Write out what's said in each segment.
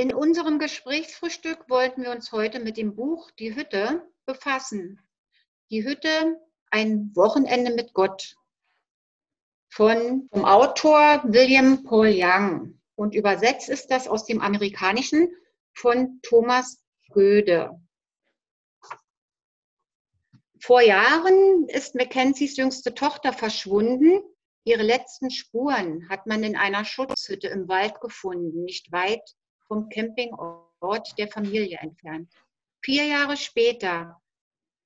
In unserem Gesprächsfrühstück wollten wir uns heute mit dem Buch Die Hütte befassen. Die Hütte, ein Wochenende mit Gott von dem Autor William Paul Young. Und übersetzt ist das aus dem Amerikanischen von Thomas Göde. Vor Jahren ist Mackenzies jüngste Tochter verschwunden. Ihre letzten Spuren hat man in einer Schutzhütte im Wald gefunden, nicht weit vom Campingort der Familie entfernt. Vier Jahre später,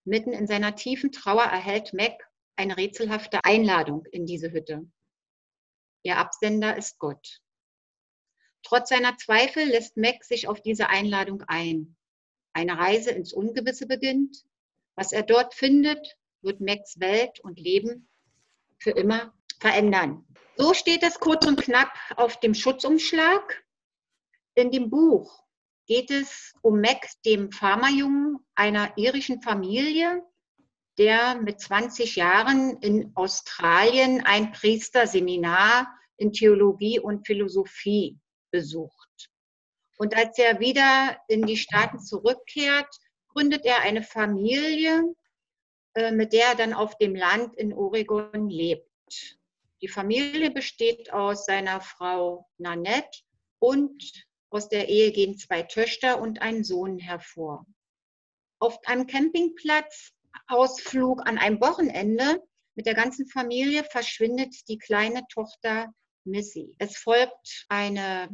mitten in seiner tiefen Trauer, erhält Mac eine rätselhafte Einladung in diese Hütte. Ihr Absender ist Gott. Trotz seiner Zweifel lässt Mac sich auf diese Einladung ein. Eine Reise ins Ungewisse beginnt. Was er dort findet, wird Macs Welt und Leben für immer verändern. So steht es kurz und knapp auf dem Schutzumschlag. In dem Buch geht es um Mac, dem Pharmajungen einer irischen Familie, der mit 20 Jahren in Australien ein Priesterseminar in Theologie und Philosophie besucht. Und als er wieder in die Staaten zurückkehrt, gründet er eine Familie, äh, mit der er dann auf dem Land in Oregon lebt. Die Familie besteht aus seiner Frau Nanette und aus der Ehe gehen zwei Töchter und ein Sohn hervor. Auf einem Campingplatz-Ausflug an einem Wochenende mit der ganzen Familie verschwindet die kleine Tochter Missy. Es folgt eine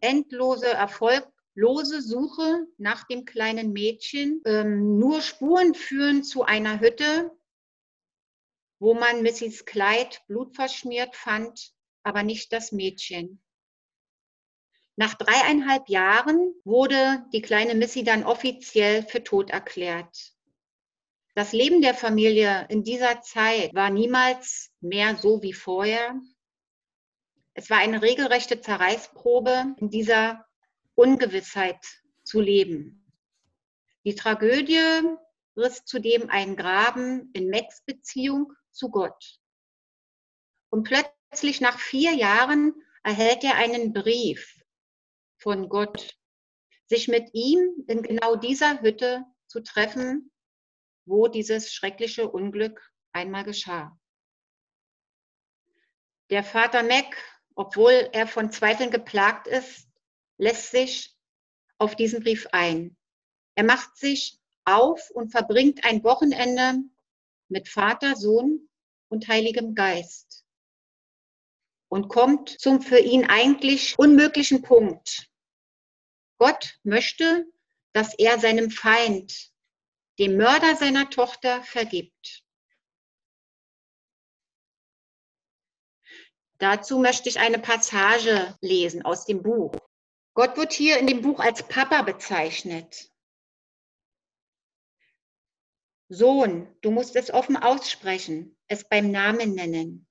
endlose, erfolglose Suche nach dem kleinen Mädchen. Ähm, nur Spuren führen zu einer Hütte, wo man Missys Kleid blutverschmiert fand, aber nicht das Mädchen. Nach dreieinhalb Jahren wurde die kleine Missy dann offiziell für tot erklärt. Das Leben der Familie in dieser Zeit war niemals mehr so wie vorher. Es war eine regelrechte Zerreißprobe, in dieser Ungewissheit zu leben. Die Tragödie riss zudem einen Graben in Max Beziehung zu Gott. Und plötzlich nach vier Jahren erhält er einen Brief von Gott, sich mit ihm in genau dieser Hütte zu treffen, wo dieses schreckliche Unglück einmal geschah. Der Vater Mac, obwohl er von Zweifeln geplagt ist, lässt sich auf diesen Brief ein. Er macht sich auf und verbringt ein Wochenende mit Vater, Sohn und Heiligem Geist und kommt zum für ihn eigentlich unmöglichen Punkt. Gott möchte, dass er seinem Feind, dem Mörder seiner Tochter, vergibt. Dazu möchte ich eine Passage lesen aus dem Buch. Gott wird hier in dem Buch als Papa bezeichnet. Sohn, du musst es offen aussprechen, es beim Namen nennen.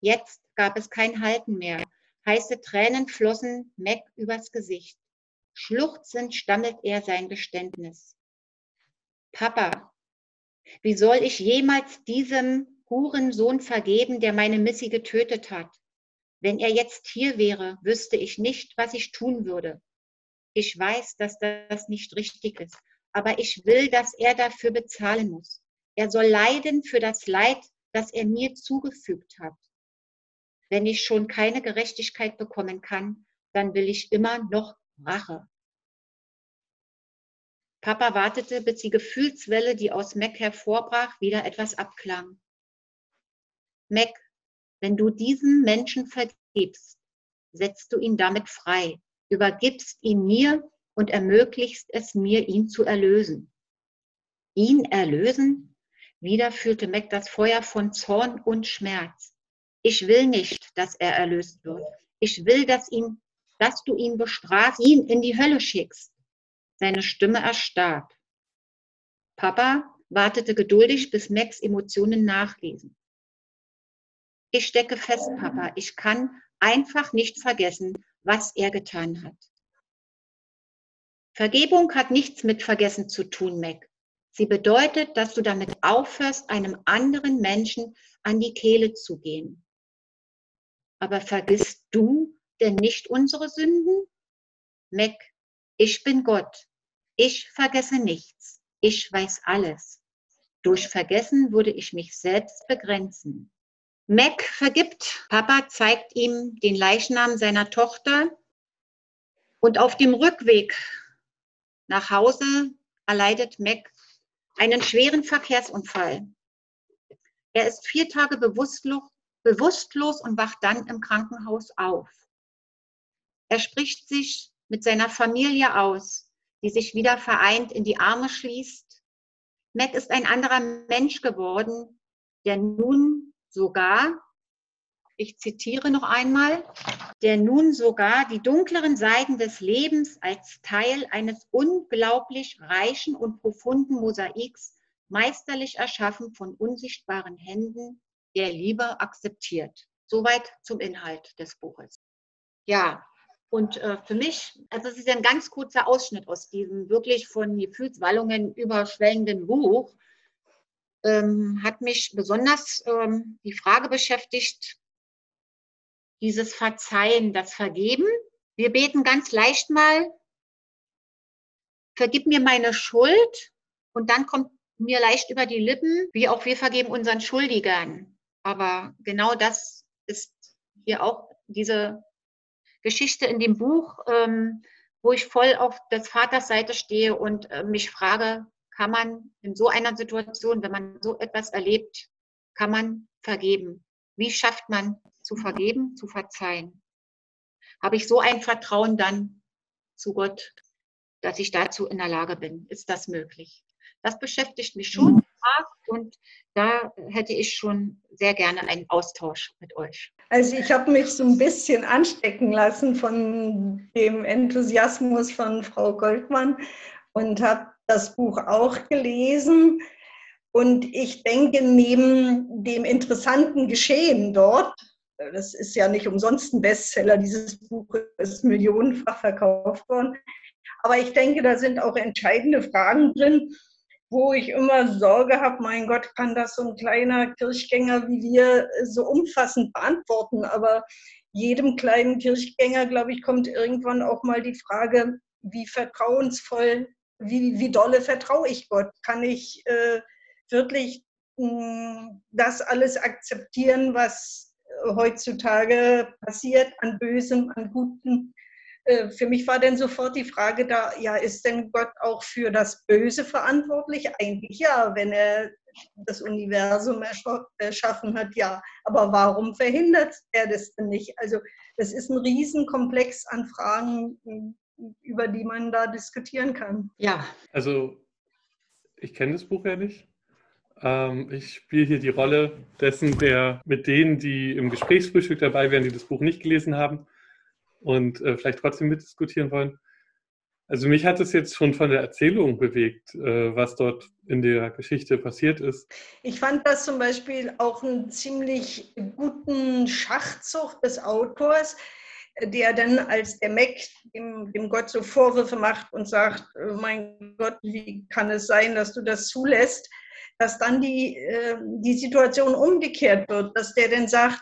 Jetzt gab es kein Halten mehr. Heiße Tränen flossen Mac übers Gesicht. Schluchzend stammelt er sein Geständnis. Papa, wie soll ich jemals diesem Hurensohn vergeben, der meine Missy getötet hat? Wenn er jetzt hier wäre, wüsste ich nicht, was ich tun würde. Ich weiß, dass das nicht richtig ist, aber ich will, dass er dafür bezahlen muss. Er soll leiden für das Leid, das er mir zugefügt hat. Wenn ich schon keine Gerechtigkeit bekommen kann, dann will ich immer noch Rache. Papa wartete, bis die Gefühlswelle, die aus Mac hervorbrach, wieder etwas abklang. Mac, wenn du diesem Menschen vergibst, setzt du ihn damit frei, übergibst ihn mir und ermöglichst es mir, ihn zu erlösen. Ihn erlösen? Wieder fühlte Mac das Feuer von Zorn und Schmerz. Ich will nicht, dass er erlöst wird. Ich will, dass, ihn, dass du ihn bestrafst, ihn in die Hölle schickst. Seine Stimme erstarb. Papa wartete geduldig, bis Max Emotionen nachlesen. Ich stecke fest, Papa. Ich kann einfach nicht vergessen, was er getan hat. Vergebung hat nichts mit Vergessen zu tun, Mac. Sie bedeutet, dass du damit aufhörst, einem anderen Menschen an die Kehle zu gehen. Aber vergisst du denn nicht unsere Sünden? Mac, ich bin Gott. Ich vergesse nichts. Ich weiß alles. Durch Vergessen würde ich mich selbst begrenzen. Mac vergibt. Papa zeigt ihm den Leichnam seiner Tochter. Und auf dem Rückweg nach Hause erleidet Mac einen schweren Verkehrsunfall. Er ist vier Tage bewusstlos, bewusstlos und wacht dann im Krankenhaus auf. Er spricht sich mit seiner Familie aus, die sich wieder vereint in die Arme schließt. Mac ist ein anderer Mensch geworden, der nun sogar, ich zitiere noch einmal, der nun sogar die dunkleren Seiten des Lebens als Teil eines unglaublich reichen und profunden Mosaiks meisterlich erschaffen von unsichtbaren Händen der Liebe akzeptiert. Soweit zum Inhalt des Buches. Ja, und äh, für mich, also es ist ein ganz kurzer Ausschnitt aus diesem wirklich von Gefühlswallungen überschwellenden Buch, ähm, hat mich besonders ähm, die Frage beschäftigt, dieses Verzeihen, das Vergeben. Wir beten ganz leicht mal, vergib mir meine Schuld und dann kommt mir leicht über die Lippen, wie auch wir vergeben unseren Schuldigern. Aber genau das ist hier auch diese Geschichte in dem Buch, ähm, wo ich voll auf des Vaters Seite stehe und äh, mich frage, kann man in so einer Situation, wenn man so etwas erlebt, kann man vergeben? Wie schafft man zu vergeben, zu verzeihen? Habe ich so ein Vertrauen dann zu Gott, dass ich dazu in der Lage bin? Ist das möglich? Das beschäftigt mich schon mhm. und da hätte ich schon sehr gerne einen Austausch mit euch. Also ich habe mich so ein bisschen anstecken lassen von dem Enthusiasmus von Frau Goldmann und habe das Buch auch gelesen. Und ich denke, neben dem interessanten Geschehen dort, das ist ja nicht umsonst ein Bestseller, dieses Buch ist millionenfach verkauft worden, aber ich denke, da sind auch entscheidende Fragen drin, wo ich immer Sorge habe, mein Gott, kann das so ein kleiner Kirchgänger wie wir so umfassend beantworten. Aber jedem kleinen Kirchgänger, glaube ich, kommt irgendwann auch mal die Frage, wie vertrauensvoll, wie, wie dolle vertraue ich Gott? Kann ich äh, wirklich mh, hm, das alles akzeptieren, was heutzutage passiert an Bösem, an Gutem? Äh, für mich war dann sofort die Frage da, ja, ist denn Gott auch für das Böse verantwortlich? Eigentlich ja, wenn er das Universum erschaffen hat, ja. Aber warum verhindert er das denn nicht? Also das ist ein Riesenkomplex an Fragen, über die man da diskutieren kann. Ja. Also ich kenne das Buch ja nicht. Ähm, ich spiele hier die Rolle dessen, der mit denen, die im Gesprächsfrühstück dabei wären, die das Buch nicht gelesen haben, und äh, vielleicht trotzdem mitdiskutieren wollen. Also mich hat es jetzt schon von der Erzählung bewegt, äh, was dort in der Geschichte passiert ist. Ich fand das zum Beispiel auch einen ziemlich guten Schachzug des Autors, der dann als der Mac dem, dem Gott so Vorwürfe macht und sagt, äh, mein Gott, wie kann es sein, dass du das zulässt, dass dann die, äh, die Situation umgekehrt wird, dass der dann sagt,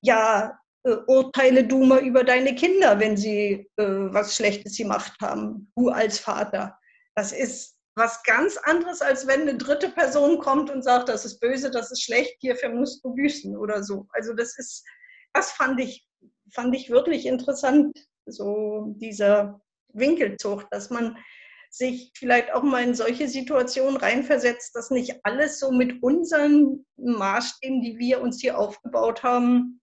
ja, äh, urteile du mal über deine Kinder, wenn sie äh, was Schlechtes gemacht haben, du als Vater. Das ist was ganz anderes, als wenn eine dritte Person kommt und sagt, das ist böse, das ist schlecht, hierfür musst du büßen oder so. Also das ist, das fand ich, fand ich wirklich interessant, so dieser Winkelzug, dass man sich vielleicht auch mal in solche Situationen reinversetzt, dass nicht alles so mit unseren Maßstäben, die wir uns hier aufgebaut haben,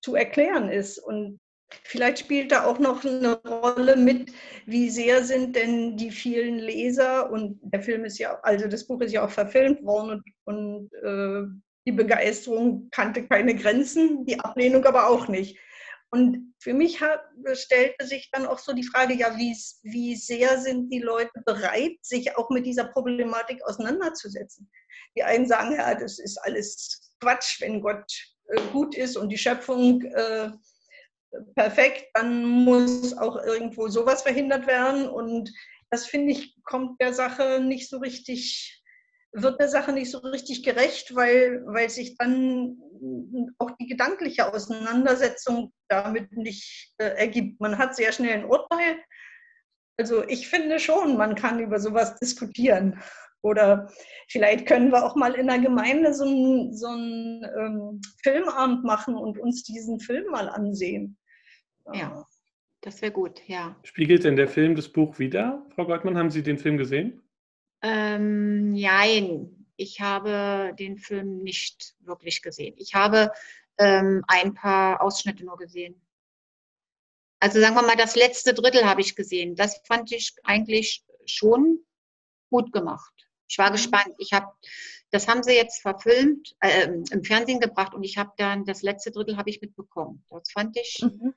zu erklären ist. Und vielleicht spielt da auch noch eine Rolle mit, wie sehr sind denn die vielen Leser und der Film ist ja, also das Buch ist ja auch verfilmt worden und, und äh, die Begeisterung kannte keine Grenzen, die Ablehnung aber auch nicht. Und für mich stellte sich dann auch so die Frage, ja, wie, wie sehr sind die Leute bereit, sich auch mit dieser Problematik auseinanderzusetzen? Die einen sagen, ja, das ist alles Quatsch, wenn Gott gut ist und die Schöpfung äh, perfekt, dann muss auch irgendwo sowas verhindert werden. Und das finde ich, kommt der Sache nicht so richtig wird der Sache nicht so richtig gerecht, weil, weil sich dann auch die gedankliche Auseinandersetzung damit nicht äh, ergibt. Man hat sehr schnell ein Urteil. Also ich finde schon, man kann über sowas diskutieren. Oder vielleicht können wir auch mal in der Gemeinde so einen so ähm, Filmabend machen und uns diesen Film mal ansehen. Ja, das wäre gut, ja. Spiegelt denn der Film das Buch wieder, Frau Goldmann? Haben Sie den Film gesehen? Ähm, nein, ich habe den Film nicht wirklich gesehen. Ich habe ähm, ein paar Ausschnitte nur gesehen. Also sagen wir mal, das letzte Drittel habe ich gesehen. Das fand ich eigentlich schon gut gemacht. Ich war mhm. gespannt. Ich habe, das haben sie jetzt verfilmt, äh, im Fernsehen gebracht und ich habe dann das letzte Drittel habe ich mitbekommen. Das fand ich mhm.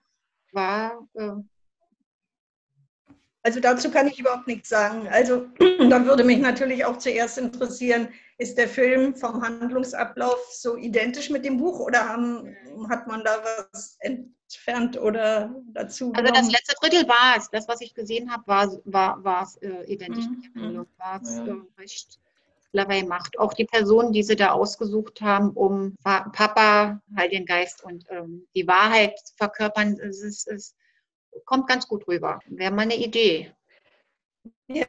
war äh, also dazu kann ich überhaupt nichts sagen. Also da würde mich natürlich auch zuerst interessieren, ist der Film vom Handlungsablauf so identisch mit dem Buch oder haben, hat man da was entfernt oder dazu? Also das letzte Drittel war es. Das, was ich gesehen habe, war, war, war es äh, identisch mhm. mit dem Buch. War es ja. äh, recht clever gemacht. Auch die Personen, die sie da ausgesucht haben, um Papa, Heiligen Geist und ähm, die Wahrheit zu verkörpern, es ist, ist kommt ganz gut rüber. Wäre mal eine Idee. Ja,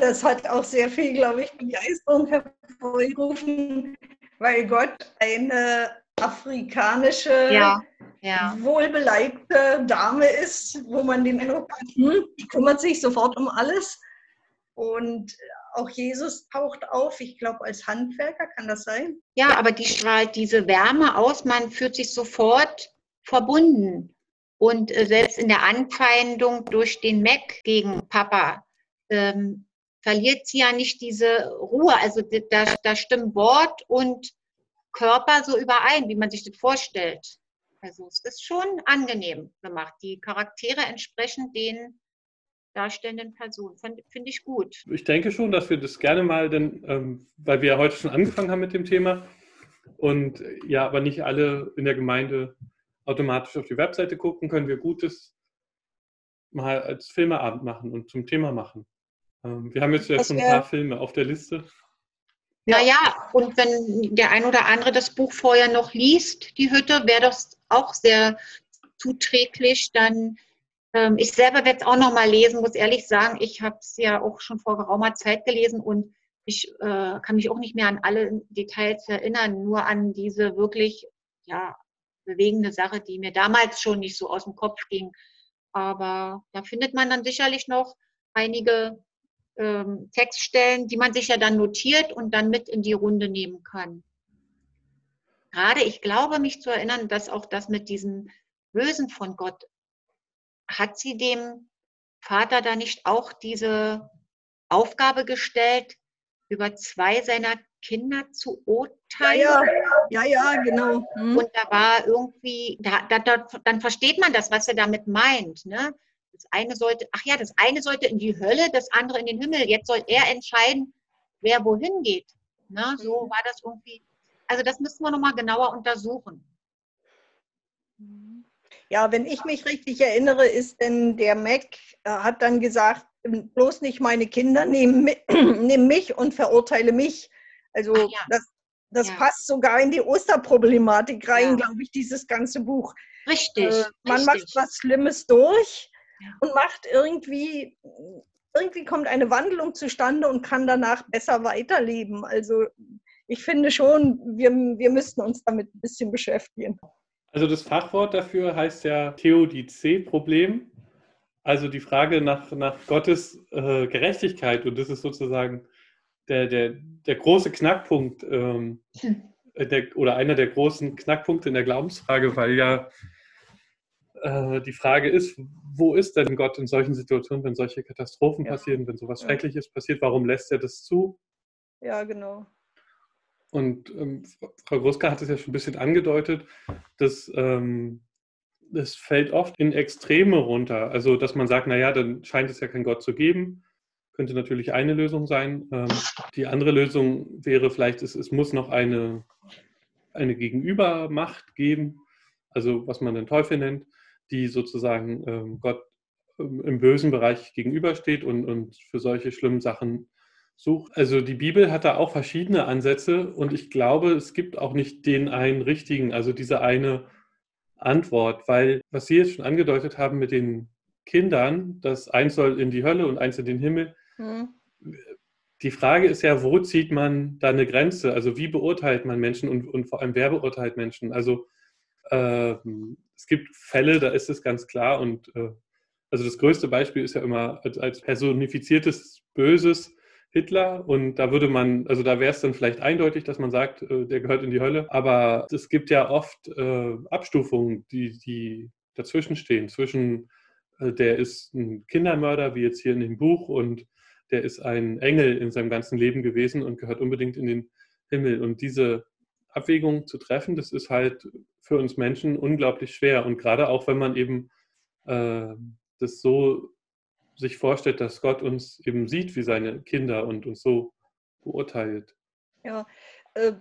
das hat auch sehr viel, glaube ich, Begeisterung hervorgerufen, weil Gott eine afrikanische, ja, ja. wohlbeleibte Dame ist, wo man den Eindruck hat, hm, die kümmert sich sofort um alles. Und auch Jesus taucht auf, ich glaube, als Handwerker, kann das sein? Ja, aber die strahlt diese Wärme aus, man fühlt sich sofort verbunden. Und äh, selbst in der Anfeindung durch den Mac gegen Papa ähm, verliert sie ja nicht diese Ruhe. Also da, da stimmen Wort und Körper so überein, wie man sich das vorstellt. Also es ist schon angenehm gemacht. Die Charaktere entsprechen den darstellenden Personen. Finde find ich gut. Ich denke schon, dass wir das gerne mal, denn, ähm, weil wir ja heute schon angefangen haben mit dem Thema und ja, aber nicht alle in der Gemeinde automatisch auf die Webseite gucken, können wir Gutes mal als Filmeabend machen und zum Thema machen. Ähm, wir haben jetzt ja schon ein paar Filme auf der Liste. Naja, und wenn der ein oder andere das Buch vorher noch liest, die Hütte, wäre das auch sehr zuträglich. Dann, ähm, ich selber werde es auch noch mal lesen, muss ehrlich sagen, ich habe es ja auch schon vor geraumer Zeit gelesen und ich äh, kann mich auch nicht mehr an alle Details erinnern, nur an diese wirklich ja, bewegende Sache, die mir damals schon nicht so aus dem Kopf ging. Aber da findet man dann sicherlich noch einige ähm, Textstellen, die man sich ja dann notiert und dann mit in die Runde nehmen kann. Gerade, ich glaube, mich zu erinnern, dass auch das mit diesem Bösen von Gott, hat sie dem Vater da nicht auch diese Aufgabe gestellt, über zwei seiner Kinder zu urteilen. Ja, ja, ja, genau. Hm. Und da war irgendwie, da, da, da, dann versteht man das, was er damit meint. Ne? Das eine sollte, ach ja, das eine sollte in die Hölle, das andere in den Himmel. Jetzt soll er entscheiden, wer wohin geht. Ne? So mhm. war das irgendwie. Also das müssen wir nochmal genauer untersuchen. Ja, wenn ich mich richtig erinnere, ist denn der Mac äh, hat dann gesagt, bloß nicht meine Kinder, nimm, nimm mich und verurteile mich. Also ja. das, das ja. passt sogar in die Osterproblematik rein, ja. glaube ich, dieses ganze Buch. Richtig. Äh, man richtig. macht was Schlimmes durch und macht irgendwie, irgendwie kommt eine Wandlung zustande und kann danach besser weiterleben. Also ich finde schon, wir, wir müssten uns damit ein bisschen beschäftigen. Also das Fachwort dafür heißt ja Theodice-Problem. Also die Frage nach, nach Gottes äh, Gerechtigkeit. Und das ist sozusagen der, der, der große Knackpunkt ähm, hm. Der, oder einer der großen Knackpunkte in der Glaubensfrage, weil ja äh, die Frage ist, wo ist denn Gott in solchen Situationen, wenn solche Katastrophen ja. passieren, wenn sowas ja. Schreckliches passiert, warum lässt er das zu? Ja, genau. Und ähm, Frau Gruska hat es ja schon ein bisschen angedeutet, dass ähm, es fällt oft in Extreme runter. Also, dass man sagt, naja, dann scheint es ja keinen Gott zu geben könnte natürlich eine Lösung sein. Ähm, die andere Lösung wäre vielleicht, es, es muss noch eine, eine Gegenübermacht geben, also was man den Teufel nennt, die sozusagen ähm, Gott ähm, im bösen Bereich gegenübersteht und, und für solche schlimmen Sachen sucht. Also die Bibel hat da auch verschiedene Ansätze und ich glaube, es gibt auch nicht den einen richtigen, also diese eine Antwort, weil was Sie jetzt schon angedeutet haben mit den Kindern, dass eins soll in die Hölle und eins in den Himmel. Mhm. Die Frage ist ja, wo zieht man da eine Grenze? Also wie beurteilt man Menschen und, und vor allem wer beurteilt Menschen? Also äh, es gibt Fälle, da ist es ganz klar und äh, also das größte Beispiel ist ja immer als, als personifiziertes Böses Hitler und da würde man, also da wäre es dann vielleicht eindeutig, dass man sagt, äh, der gehört in die Hölle, aber es gibt ja oft äh, Abstufungen, die, die dazwischen stehen, zwischen äh, der ist ein Kindermörder, wie jetzt hier in dem Buch, und der ist ein Engel in seinem ganzen Leben gewesen und gehört unbedingt in den Himmel. Und diese Abwägung zu treffen, das ist halt für uns Menschen unglaublich schwer. Und gerade auch, wenn man eben äh, das so sich vorstellt, dass Gott uns eben sieht wie seine Kinder und uns so beurteilt. Ja, äh,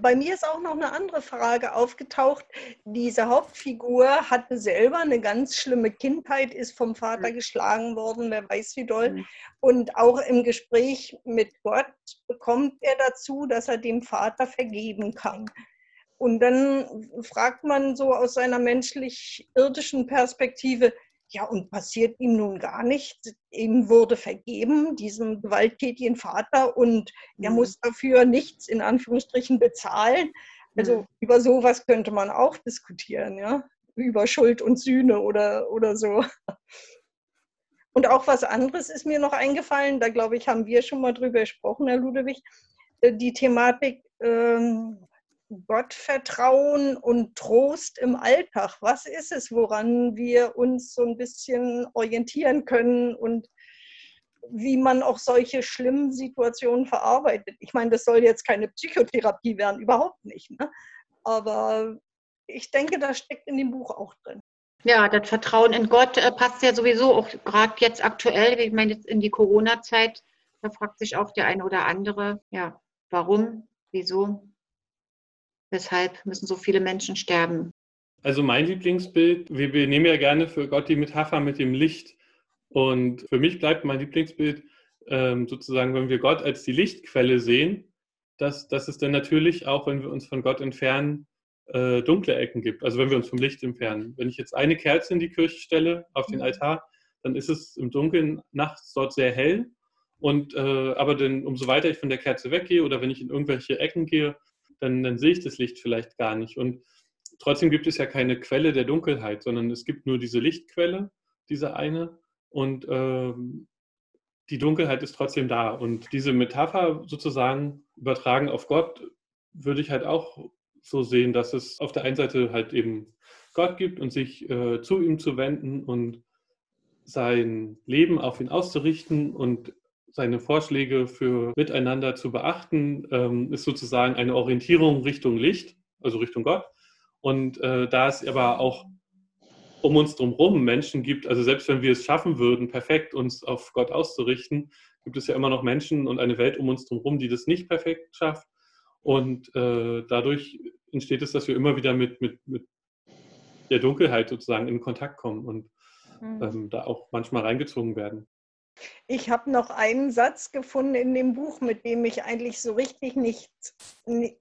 bei mir ist auch noch eine andere Frage aufgetaucht. Diese Hauptfigur hatte selber eine ganz schlimme Kindheit, ist vom Vater mhm. geschlagen worden, wer weiß wie doll. Mhm. Und auch im Gespräch mit Gott bekommt er dazu, dass er dem Vater vergeben kann. Und dann fragt man so aus seiner menschlich-irdischen Perspektive, ja, und passiert ihm nun gar nichts. Ihm wurde vergeben, diesem gewalttätigen Vater, und er mhm. muss dafür nichts in Anführungsstrichen bezahlen. Also mhm. über sowas könnte man auch diskutieren, ja, über Schuld und Sühne oder, oder so. Und auch was anderes ist mir noch eingefallen, da glaube ich, haben wir schon mal drüber gesprochen, Herr Ludewig, äh, die Thematik ähm, Gottvertrauen und Trost im Alltag. Was ist es, woran wir uns so ein bisschen orientieren können und wie man auch solche schlimmen Situationen verarbeitet? Ich meine, das soll jetzt keine Psychotherapie werden, überhaupt nicht. Ne? Aber ich denke, das steckt in dem Buch auch drin. Ja, das Vertrauen in Gott äh, passt ja sowieso auch gerade jetzt aktuell, ich meine jetzt in die Corona-Zeit, da fragt sich auch der eine oder andere, ja, warum, wieso, Weshalb müssen so viele Menschen sterben? Also mein Lieblingsbild, wir, nehmen ja gerne für Gott die Metapher mit dem Licht. Und für mich bleibt mein Lieblingsbild ähm, sozusagen, wenn wir Gott als die Lichtquelle sehen, dass, dass es dann natürlich auch, wenn wir uns von Gott entfernen, äh, dunkle Ecken gibt. Also wenn wir uns vom Licht entfernen. Wenn ich jetzt eine Kerze in die Kirche stelle, auf den mhm. Altar, dann ist es im Dunkeln nachts dort sehr hell. Und äh, aber dann, umso weiter ich von der Kerze weggehe oder wenn ich in irgendwelche Ecken gehe, dann, dann sehe ich das Licht vielleicht gar nicht. Und trotzdem gibt es ja keine Quelle der Dunkelheit, sondern es gibt nur diese Lichtquelle, diese eine. Und ähm, die Dunkelheit ist trotzdem da. Und diese Metapher sozusagen übertragen auf Gott, würde ich halt auch so sehen, dass es auf der einen Seite halt eben Gott gibt und sich äh, zu ihm zu wenden und sein Leben auf ihn auszurichten und seine Vorschläge für Miteinander zu beachten, ähm, ist sozusagen eine Orientierung Richtung Licht, also Richtung Gott. Und äh, da es aber auch um uns drumherum Menschen gibt, also selbst wenn wir es schaffen würden, perfekt uns auf Gott auszurichten, gibt es ja immer noch Menschen und eine Welt um uns drumherum, die das nicht perfekt schafft. Und äh, dadurch entsteht es, dass wir immer wieder mit, mit, mit der Dunkelheit sozusagen in Kontakt kommen und mhm. ähm, da auch manchmal reingezogen werden. Ich habe noch einen Satz gefunden in dem Buch, mit dem ich eigentlich so richtig nicht, nee,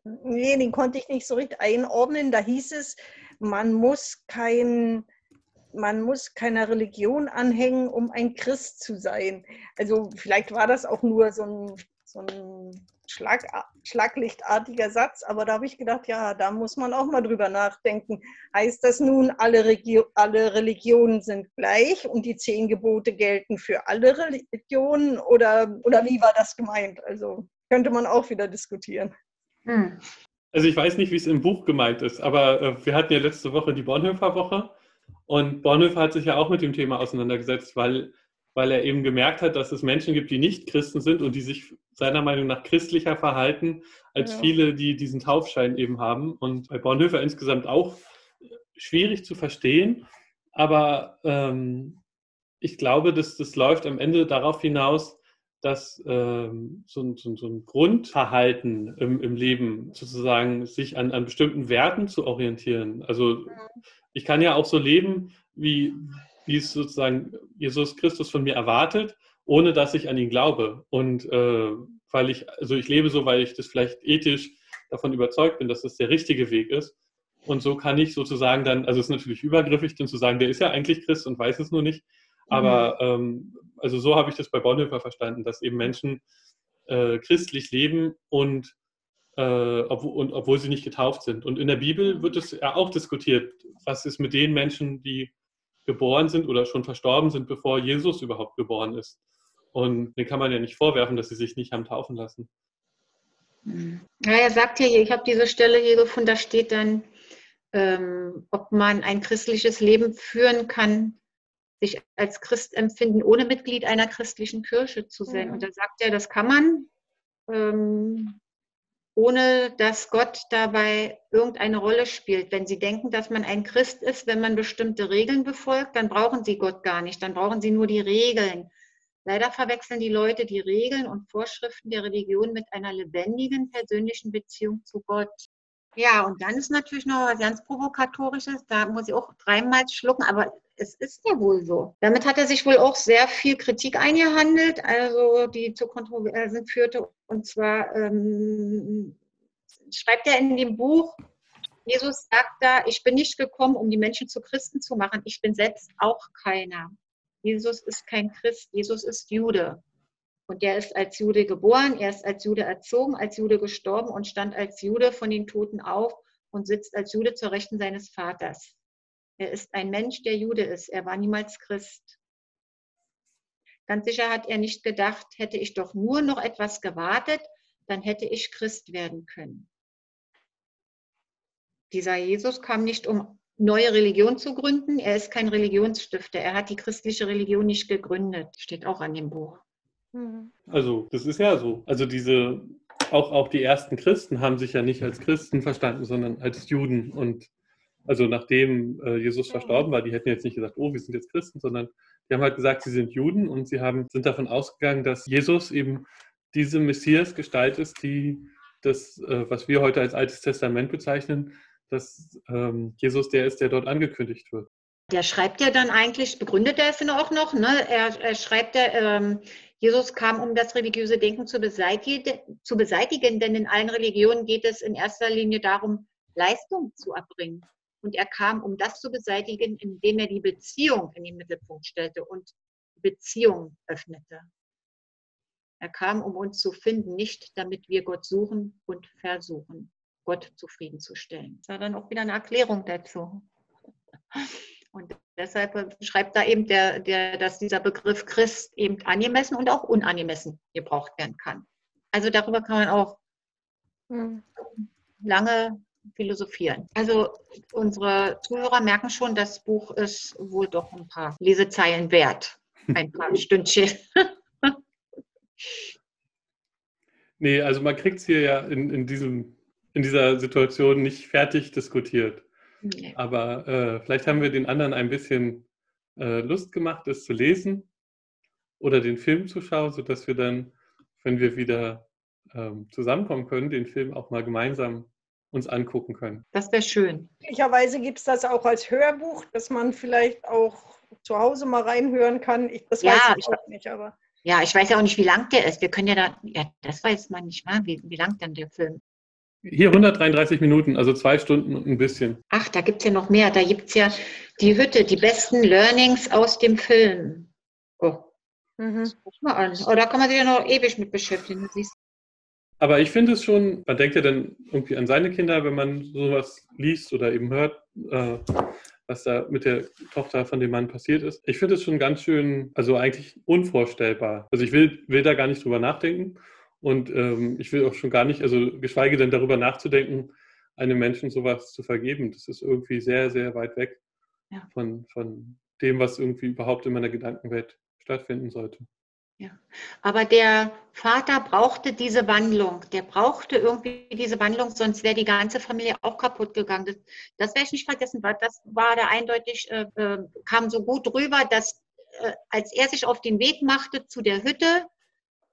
den konnte ich nicht so richtig einordnen. Da hieß es, man muss kein, man muss keiner Religion anhängen, um ein Christ zu sein. Also vielleicht war das auch nur so ein, so ein Schlag, schlaglichtartiger Satz, aber da habe ich gedacht, ja, da muss man auch mal drüber nachdenken. Heißt das nun, alle, Regio alle Religionen sind gleich und die zehn Gebote gelten für alle Religionen oder, oder wie war das gemeint? Also könnte man auch wieder diskutieren. Hm. Also ich weiß nicht, wie es im Buch gemeint ist, aber äh, wir hatten ja letzte Woche die Bonhoeffer Woche und Bonhoeffer hat sich ja auch mit dem Thema auseinandergesetzt, weil weil er eben gemerkt hat, dass es Menschen gibt, die nicht Christen sind und die sich seiner Meinung nach christlicher verhalten als ja. viele, die diesen Taufschein eben haben. Und bei Bonhoeffer insgesamt auch schwierig zu verstehen, aber ähm, ich glaube, dass das läuft am Ende darauf hinaus, dass ähm, so, ein, so, ein, Grundverhalten im, im, Leben sozusagen sich an, an bestimmten Werten zu orientieren. Also ich kann ja auch so leben, wie, wie es sozusagen Jesus Christus von mir erwartet. ohne dass ich an ihn glaube. Und äh, weil ich, also ich lebe so, weil ich das vielleicht ethisch davon überzeugt bin, dass das der richtige Weg ist. Und so kann ich sozusagen dann, also es ist natürlich übergriffig, dann zu sagen, der ist ja eigentlich Christ und weiß es nur nicht. Aber mhm. ähm, also so habe ich das bei Bonhoeffer verstanden, dass eben Menschen äh, christlich leben und, äh, ob, und obwohl sie nicht getauft sind. Und in der Bibel wird es ja auch diskutiert, was ist mit den Menschen, die geboren sind oder schon verstorben sind, bevor Jesus überhaupt geboren ist. Und den kann man ja nicht vorwerfen, dass sie sich nicht haben taufen lassen. Ja, er sagt hier, ich habe diese Stelle hier gefunden, da steht dann, ähm, ob man ein christliches Leben führen kann, sich als Christ empfinden, ohne Mitglied einer christlichen Kirche zu sein. Mhm. Und da sagt er, das kann man, ähm, ohne dass Gott dabei irgendeine Rolle spielt. Wenn Sie denken, dass man ein Christ ist, wenn man bestimmte Regeln befolgt, dann brauchen Sie Gott gar nicht, dann brauchen Sie nur die Regeln. Leider verwechseln die Leute die Regeln und Vorschriften der Religion mit einer lebendigen persönlichen Beziehung zu Gott. Ja, und dann ist natürlich noch was ganz Provokatorisches, da muss ich auch dreimal schlucken, aber es ist ja wohl so. Damit hat er sich wohl auch sehr viel Kritik eingehandelt, also die zu Kontroversen führte. Und zwar ähm, schreibt er in dem Buch, Jesus sagt da, ich bin nicht gekommen, um die Menschen zu Christen zu machen, ich bin selbst auch keiner. Jesus ist kein Christ, Jesus ist Jude. Und der ist als Jude geboren, er ist als Jude erzogen, als Jude gestorben und stand als Jude von den Toten auf und sitzt als Jude zur Rechten seines Vaters. Er ist ein Mensch, der Jude ist. Er war niemals Christ. Ganz sicher hat er nicht gedacht, hätte ich doch nur noch etwas gewartet, dann hätte ich Christ werden können. Dieser Jesus kam nicht, um neue Religion zu gründen. Er ist kein Religionsstifter. Er hat die christliche Religion nicht gegründet. Steht auch an dem Buch. Mhm. Also, das ist ja so. Also, diese, auch, auch die ersten Christen haben sich ja nicht als Christen verstanden, sondern als Juden. Und also, nachdem äh, Jesus verstorben war, die hätten jetzt nicht gesagt, oh, wir sind jetzt Christen, sondern die haben halt gesagt, sie sind Juden und sie haben, sind davon ausgegangen, dass Jesus eben diese Messias-Gestalt ist, die das, äh, was wir heute als Altes Testament bezeichnen, dass ähm, Jesus der ist, der dort angekündigt wird. Der schreibt ja dann eigentlich, begründet er es auch noch, ne? er, er schreibt ja, ähm, Jesus kam, um das religiöse Denken zu beseitigen, zu beseitigen, denn in allen Religionen geht es in erster Linie darum, Leistung zu erbringen. Und er kam, um das zu beseitigen, indem er die Beziehung in den Mittelpunkt stellte und Beziehung öffnete. Er kam, um uns zu finden, nicht damit wir Gott suchen und versuchen. Gott zufriedenzustellen. Das war dann auch wieder eine Erklärung dazu. Und deshalb schreibt da eben der, der, dass dieser Begriff Christ eben angemessen und auch unangemessen gebraucht werden kann. Also darüber kann man auch hm. lange philosophieren. Also unsere Zuhörer merken schon, das Buch ist wohl doch ein paar Lesezeilen wert. Ein paar Stündchen. nee, also man kriegt es hier ja in, in diesem in dieser Situation nicht fertig diskutiert. Aber äh, vielleicht haben wir den anderen ein bisschen äh, Lust gemacht, es zu lesen oder den Film zu schauen, sodass wir dann, wenn wir wieder ähm, zusammenkommen können, den Film auch mal gemeinsam uns angucken können. Das wäre schön. Möglicherweise gibt es das auch als Hörbuch, dass man vielleicht auch zu Hause mal reinhören kann. Ich, das ja, weiß ich auch nicht, aber. Ja, ich weiß ja auch nicht, wie lang der ist. Wir können ja da, ja, das weiß man nicht, wie, wie lang dann der Film hier 133 Minuten, also zwei Stunden und ein bisschen. Ach, da gibt es ja noch mehr. Da gibt es ja die Hütte, die besten Learnings aus dem Film. Oh. Mhm. Guck mal an. Oh, da kann man sich ja noch ewig mit beschäftigen. Aber ich finde es schon, man denkt ja dann irgendwie an seine Kinder, wenn man sowas liest oder eben hört, äh, was da mit der Tochter von dem Mann passiert ist. Ich finde es schon ganz schön, also eigentlich unvorstellbar. Also ich will, will da gar nicht drüber nachdenken. Und ähm, ich will auch schon gar nicht, also geschweige denn darüber nachzudenken, einem Menschen sowas zu vergeben. Das ist irgendwie sehr, sehr weit weg ja. von, von dem, was irgendwie überhaupt in meiner Gedankenwelt stattfinden sollte. Ja, aber der Vater brauchte diese Wandlung. Der brauchte irgendwie diese Wandlung, sonst wäre die ganze Familie auch kaputt gegangen. Das, das werde ich nicht vergessen, weil das war da eindeutig, äh, äh, kam so gut rüber, dass äh, als er sich auf den Weg machte zu der Hütte,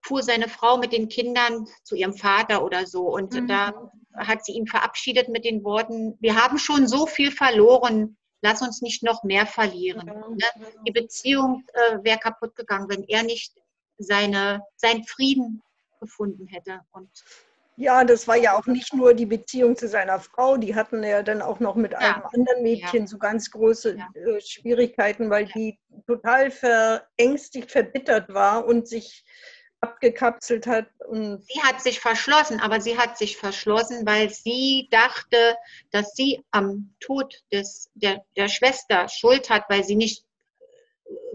fuhr seine Frau mit den Kindern zu ihrem Vater oder so. Und mhm. da hat sie ihn verabschiedet mit den Worten, wir haben schon so viel verloren, lass uns nicht noch mehr verlieren. Mhm. Die Beziehung äh, wäre kaputt gegangen, wenn er nicht seine, seinen Frieden gefunden hätte. Und ja, das war ja auch nicht nur die Beziehung zu seiner Frau, die hatten ja dann auch noch mit ja. einem anderen Mädchen ja. so ganz große ja. Äh, Schwierigkeiten, weil die total verängstigt, verbittert war und sich abgekapselt hat. Und sie hat sich verschlossen, aber sie hat sich verschlossen, weil sie dachte, dass sie am Tod des, der, der Schwester Schuld hat, weil sie nicht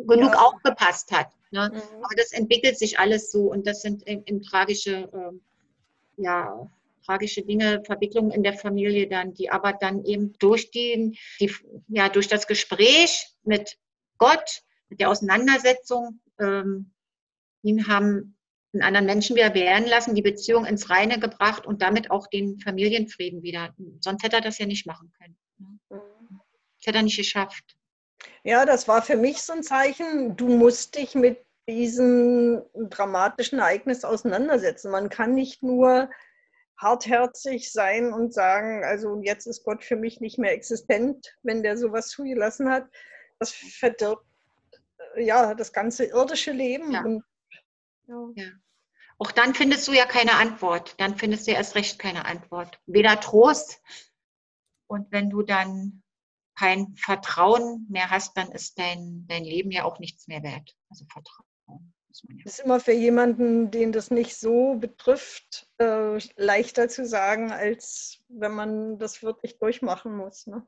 genug ja. aufgepasst hat. Ne? Mhm. Aber das entwickelt sich alles so und das sind in, in tragische, äh, ja, tragische Dinge, Verwicklungen in der Familie dann, die aber dann eben durch die, die ja, durch das Gespräch mit Gott, mit der Auseinandersetzung, ähm, ihn haben einen anderen Menschen wieder wehren lassen, die Beziehung ins Reine gebracht und damit auch den Familienfrieden wieder. Sonst hätte er das ja nicht machen können. Das hätte er nicht geschafft. Ja, das war für mich so ein Zeichen, du musst dich mit diesem dramatischen Ereignis auseinandersetzen. Man kann nicht nur hartherzig sein und sagen, also jetzt ist Gott für mich nicht mehr existent, wenn der sowas zugelassen hat. Das verdirbt äh, ja das ganze irdische Leben. Ja. Und, ja. ja. Auch dann findest du ja keine Antwort. Dann findest du erst recht keine Antwort. Weder Trost. Und wenn du dann kein Vertrauen mehr hast, dann ist dein, dein Leben ja auch nichts mehr wert. Also Vertrauen. Ja das ist immer für jemanden, den das nicht so betrifft, äh, leichter zu sagen, als wenn man das wirklich durchmachen muss. Ne?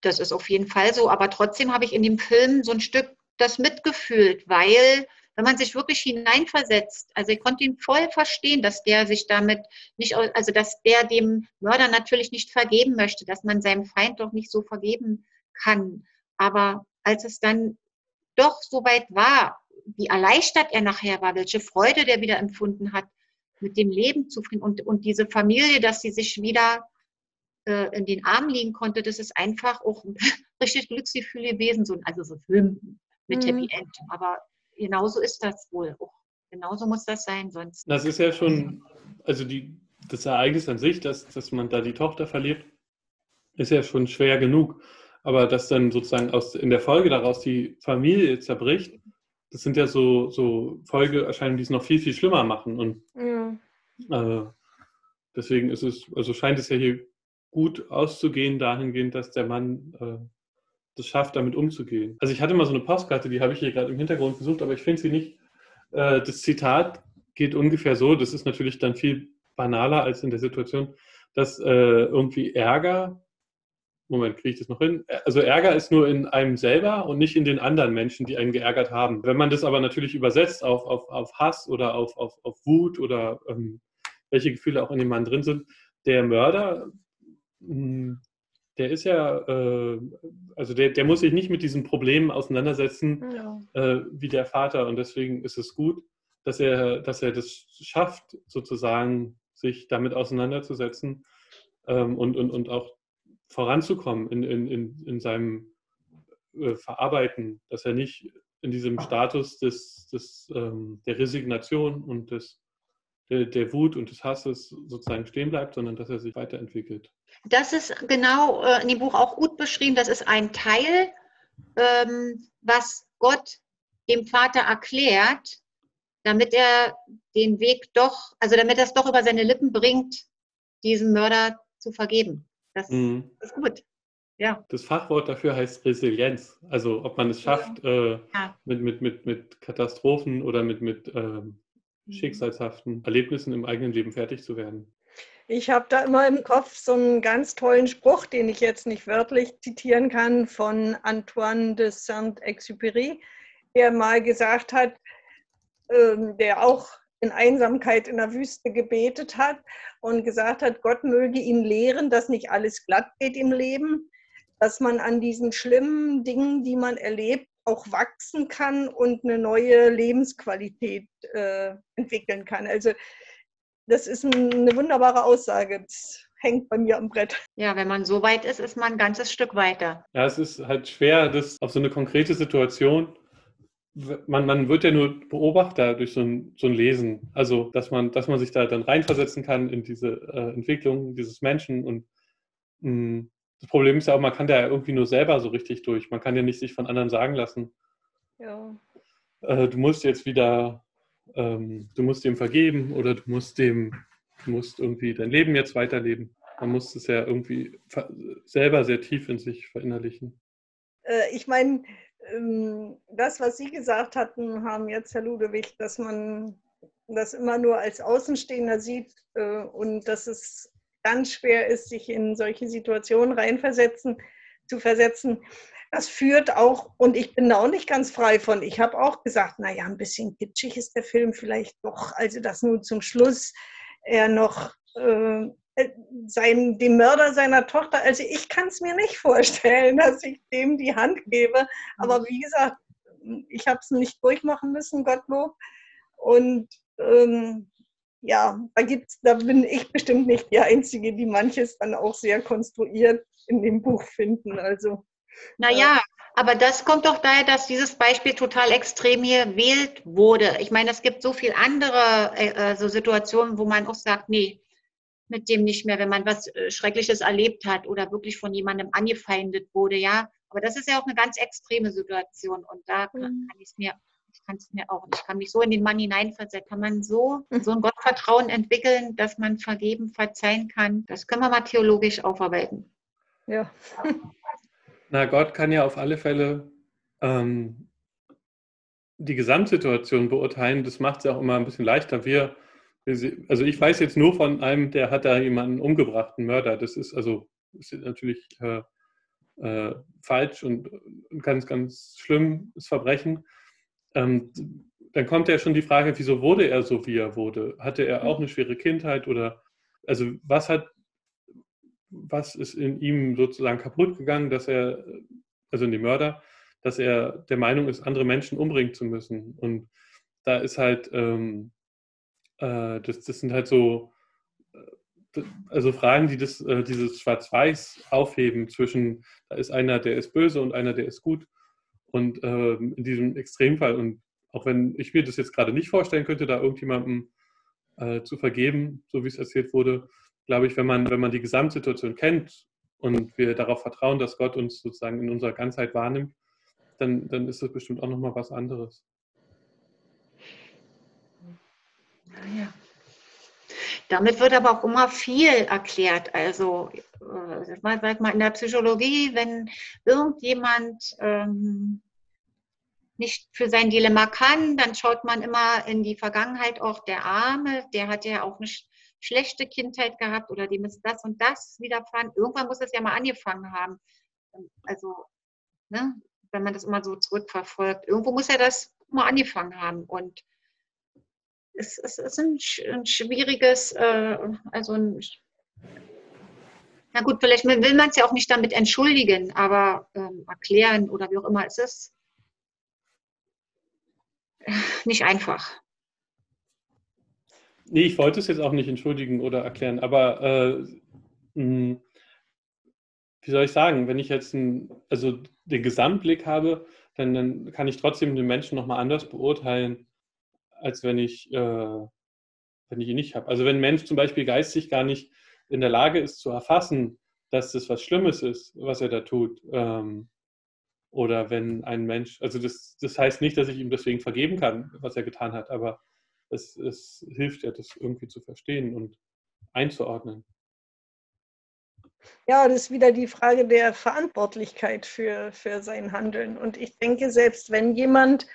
Das ist auf jeden Fall so, aber trotzdem habe ich in dem Film so ein Stück das mitgefühlt, weil wenn man sich wirklich hineinversetzt, also ich konnte ihn voll verstehen, dass der sich damit nicht, also dass der dem Mörder natürlich nicht vergeben möchte, dass man seinem Feind doch nicht so vergeben kann. Aber als es dann doch so weit war, wie erleichtert er nachher war, welche Freude der wieder empfunden hat, mit dem Leben zufrieden und, und diese Familie, dass sie sich wieder äh, in den Armen liegen konnte, das ist einfach auch ein richtig Glücksgefühl gewesen, so, also so Film mit mhm. Happy End. Aber genauso ist das wohl. Auch genauso muss das sein, sonst. Das ist ja schon, also die, das Ereignis an sich, dass, dass man da die Tochter verliert, ist ja schon schwer genug. Aber dass dann sozusagen aus, in der Folge daraus die Familie zerbricht, das sind ja so, so Folgeerscheinungen, die es noch viel, viel schlimmer machen. Und ja. äh, deswegen ist es, also scheint es ja hier gut auszugehen, dahingehend, dass der Mann äh, das schafft, damit umzugehen. Also ich hatte mal so eine Postkarte, die habe ich hier gerade im Hintergrund gesucht, aber ich finde sie nicht. Äh, das Zitat geht ungefähr so, das ist natürlich dann viel banaler als in der Situation, dass äh, irgendwie Ärger, Moment, kriege ich das noch hin? Also Ärger ist nur in einem selber und nicht in den anderen Menschen, die einen geärgert haben. Wenn man das aber natürlich übersetzt auf, auf, auf Hass oder auf, auf, auf Wut oder ähm, welche Gefühle auch in dem Mann drin sind, der Mörder mh, hm, der ist ja, äh, also der, der muss sich nicht mit diesen Problemen auseinandersetzen ja. äh, wie der Vater. Und deswegen ist es gut, dass er, dass er das schafft, sozusagen sich damit auseinanderzusetzen ähm, und, und, und auch voranzukommen in, in, in, in seinem äh, Verarbeiten, dass er nicht in diesem Status des, des, ähm, der Resignation und des der, der Wut und des Hasses sozusagen stehen bleibt, sondern dass er sich weiterentwickelt. Das ist genau äh, in dem Buch auch gut beschrieben. Das ist ein Teil, ähm, was Gott dem Vater erklärt, damit er den Weg doch, also damit er es doch über seine Lippen bringt, diesem Mörder zu vergeben. Das mhm. ist gut. Ja. Das Fachwort dafür heißt Resilienz. Also ob man es schafft, ja. Äh, ja. Mit, mit, mit, mit Katastrophen oder mit, mit ähm. Schicksalshaften Erlebnissen im eigenen Leben fertig zu werden. Ich habe da immer im Kopf so einen ganz tollen Spruch, den ich jetzt nicht wörtlich zitieren kann, von Antoine de Saint-Exupéry, der mal gesagt hat, ähm, der auch in Einsamkeit in der Wüste gebetet hat und gesagt hat, Gott möge ihn lehren, dass nicht alles glatt geht im Leben, dass man an diesen schlimmen Dingen, die man erlebt, auch wachsen kann und eine neue Lebensqualität äh, entwickeln kann. Also das ist eine wunderbare Aussage. Das hängt bei mir am Brett. Ja, wenn man so weit ist, ist man ein ganzes Stück weiter. Ja, es ist halt schwer, das auf so eine konkrete Situation. Man, man wird ja nur Beobachter durch so ein, so ein Lesen. Also, dass man, dass man sich da dann reinversetzen kann in diese äh, Entwicklung dieses Menschen und mh, mm, das Problem ist ja auch, man kann da ja irgendwie nur selber so richtig durch. Man kann ja nicht sich von anderen sagen lassen. Ja. Äh, du musst jetzt wieder ähm, du musst ihm vergeben oder du musst dem, du musst irgendwie dein Leben jetzt weiterleben. Man muss es ja irgendwie selber sehr tief in sich verinnerlichen. Äh, ich meine, ähm, das, was Sie gesagt hatten, haben jetzt Herr Ludewig, dass man das immer nur als Außenstehender sieht äh, und dass es ganz schwer ist, sich in solche Situationen reinversetzen, zu versetzen. Das führt auch, und ich bin da auch nicht ganz frei von, ich habe auch gesagt, naja, ein bisschen kitschig ist der Film vielleicht doch, also dass nun zum Schluss er noch äh, sein, dem Mörder seiner Tochter, also ich kann es mir nicht vorstellen, dass ich dem die Hand gebe, aber wie gesagt, ich habe es nicht durchmachen müssen, Gottlob. Und ähm, ja, da, gibt's, da bin ich bestimmt nicht die Einzige, die manches dann auch sehr konstruiert in dem Buch finden. Also, naja, äh, aber das kommt doch daher, dass dieses Beispiel total extrem hier gewählt wurde. Ich meine, es gibt so viele andere äh, äh, so Situationen, wo man auch sagt, nee, mit dem nicht mehr, wenn man was äh, Schreckliches erlebt hat oder wirklich von jemandem angefeindet wurde, ja. Aber das ist ja auch eine ganz extreme Situation und da kann, mhm. kann ich es mir kann es mir auch. Ich kann mich so in den Mann hineinversetzen. Kann man so, so ein Gottvertrauen entwickeln, dass man vergeben, verzeihen kann. Das können wir mal theologisch aufarbeiten. Ja. Na, Gott kann ja auf alle Fälle ähm, die Gesamtsituation beurteilen. Das macht es ja auch immer ein bisschen leichter. Wir, also ich weiß jetzt nur von einem, der hat da jemanden umgebracht, einen Mörder. Das ist also ist natürlich äh, äh, falsch und ein ganz, ganz schlimmes Verbrechen. Ähm, dann kommt ja schon die Frage, wieso wurde er so, wie er wurde? Hatte er auch eine schwere Kindheit oder also was hat, was ist in ihm sozusagen kaputt gegangen, dass er, also in dem Mörder, dass er der Meinung ist, andere Menschen umbringen zu müssen. Und da ist halt, ähm, äh, das, das sind halt so, äh, also Fragen, die das, äh, dieses Schwarz-Weiß aufheben zwischen, da ist einer, der ist böse und einer, der ist gut. Und ähm, in diesem Extremfall, und auch wenn ich mir das jetzt gerade nicht vorstellen könnte, da irgendjemandem äh, zu vergeben, so wie es erzählt wurde, glaube ich, wenn man, wenn man die Gesamtsituation kennt und wir darauf vertrauen, dass Gott uns sozusagen in unserer Ganzheit wahrnimmt, dann, dann ist das bestimmt auch nochmal was anderes. Ja. Damit wird aber auch immer viel erklärt. Also, äh, sag mal, in der Psychologie, wenn irgendjemand ähm, nicht für sein Dilemma kann, dann schaut man immer in die Vergangenheit auch der Arme, der hat ja auch eine schlechte Kindheit gehabt oder dem ist das und das widerfahren. Irgendwann muss es ja mal angefangen haben. Also, ne, wenn man das immer so zurückverfolgt, irgendwo muss er das mal angefangen haben. Und es, es ist ein, ein schwieriges, äh, also ein, na gut, vielleicht will man es ja auch nicht damit entschuldigen, aber ähm, erklären oder wie auch immer es ist nicht einfach. Nee, ich wollte es jetzt auch nicht entschuldigen oder erklären, aber äh, mh, wie soll ich sagen, wenn ich jetzt ein, also den Gesamtblick habe, dann, dann kann ich trotzdem den Menschen nochmal anders beurteilen, als wenn ich, äh, wenn ich ihn nicht habe. Also wenn ein Mensch zum Beispiel geistig gar nicht in der Lage ist zu erfassen, dass das was Schlimmes ist, was er da tut, ähm, oder wenn ein Mensch, also das, das heißt nicht, dass ich ihm deswegen vergeben kann, was er getan hat, aber es, es hilft ja, das irgendwie zu verstehen und einzuordnen. Ja, das ist wieder die Frage der Verantwortlichkeit für, für sein Handeln. Und ich denke, selbst wenn jemand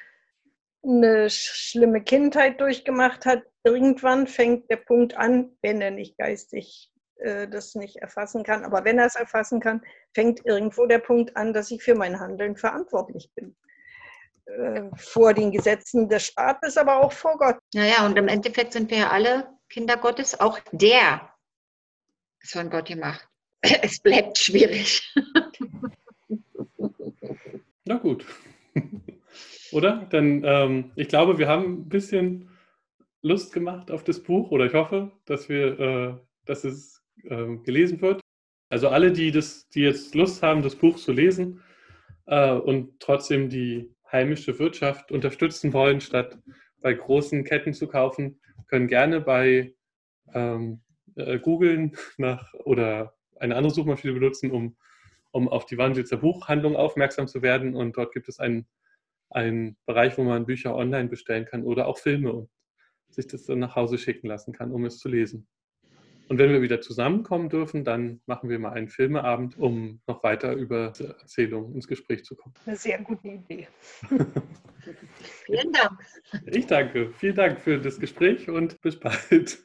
eine schlimme Kindheit durchgemacht hat, irgendwann fängt der Punkt an, wenn er nicht geistig äh, das nicht erfassen kann. Aber wenn er es erfassen kann, fängt irgendwo der Punkt an, dass ich für mein Handeln verantwortlich bin. Äh, vor den Gesetzen des Staates, aber auch vor Gott. Naja, und im Endeffekt sind wir ja alle Kinder Gottes. Auch der ist von Gott gemacht. Es bleibt schwierig. Na gut. Oder? Dann, ähm, ich glaube, wir haben ein bisschen Lust gemacht auf das Buch oder ich hoffe, dass wir, äh, dass es äh, gelesen wird. Also alle, die, das, die jetzt Lust haben, das Buch zu lesen äh, und trotzdem die heimische Wirtschaft unterstützen wollen, statt bei großen Ketten zu kaufen, können gerne bei ähm, äh, googeln nach oder eine andere Suchmaschine benutzen, um, um auf die Wandlitzer Buchhandlung aufmerksam zu werden. Und dort gibt es einen, einen Bereich, wo man Bücher online bestellen kann oder auch Filme. Und sich das dann nach Hause schicken lassen kann, um es zu lesen. Und wenn wir wieder zusammenkommen dürfen, dann machen wir mal einen Filmeabend, um noch weiter über die Erzählung ins Gespräch zu kommen. Eine sehr gute Idee. Vielen Dank. Ich danke. Vielen Dank für das Gespräch und bis bald.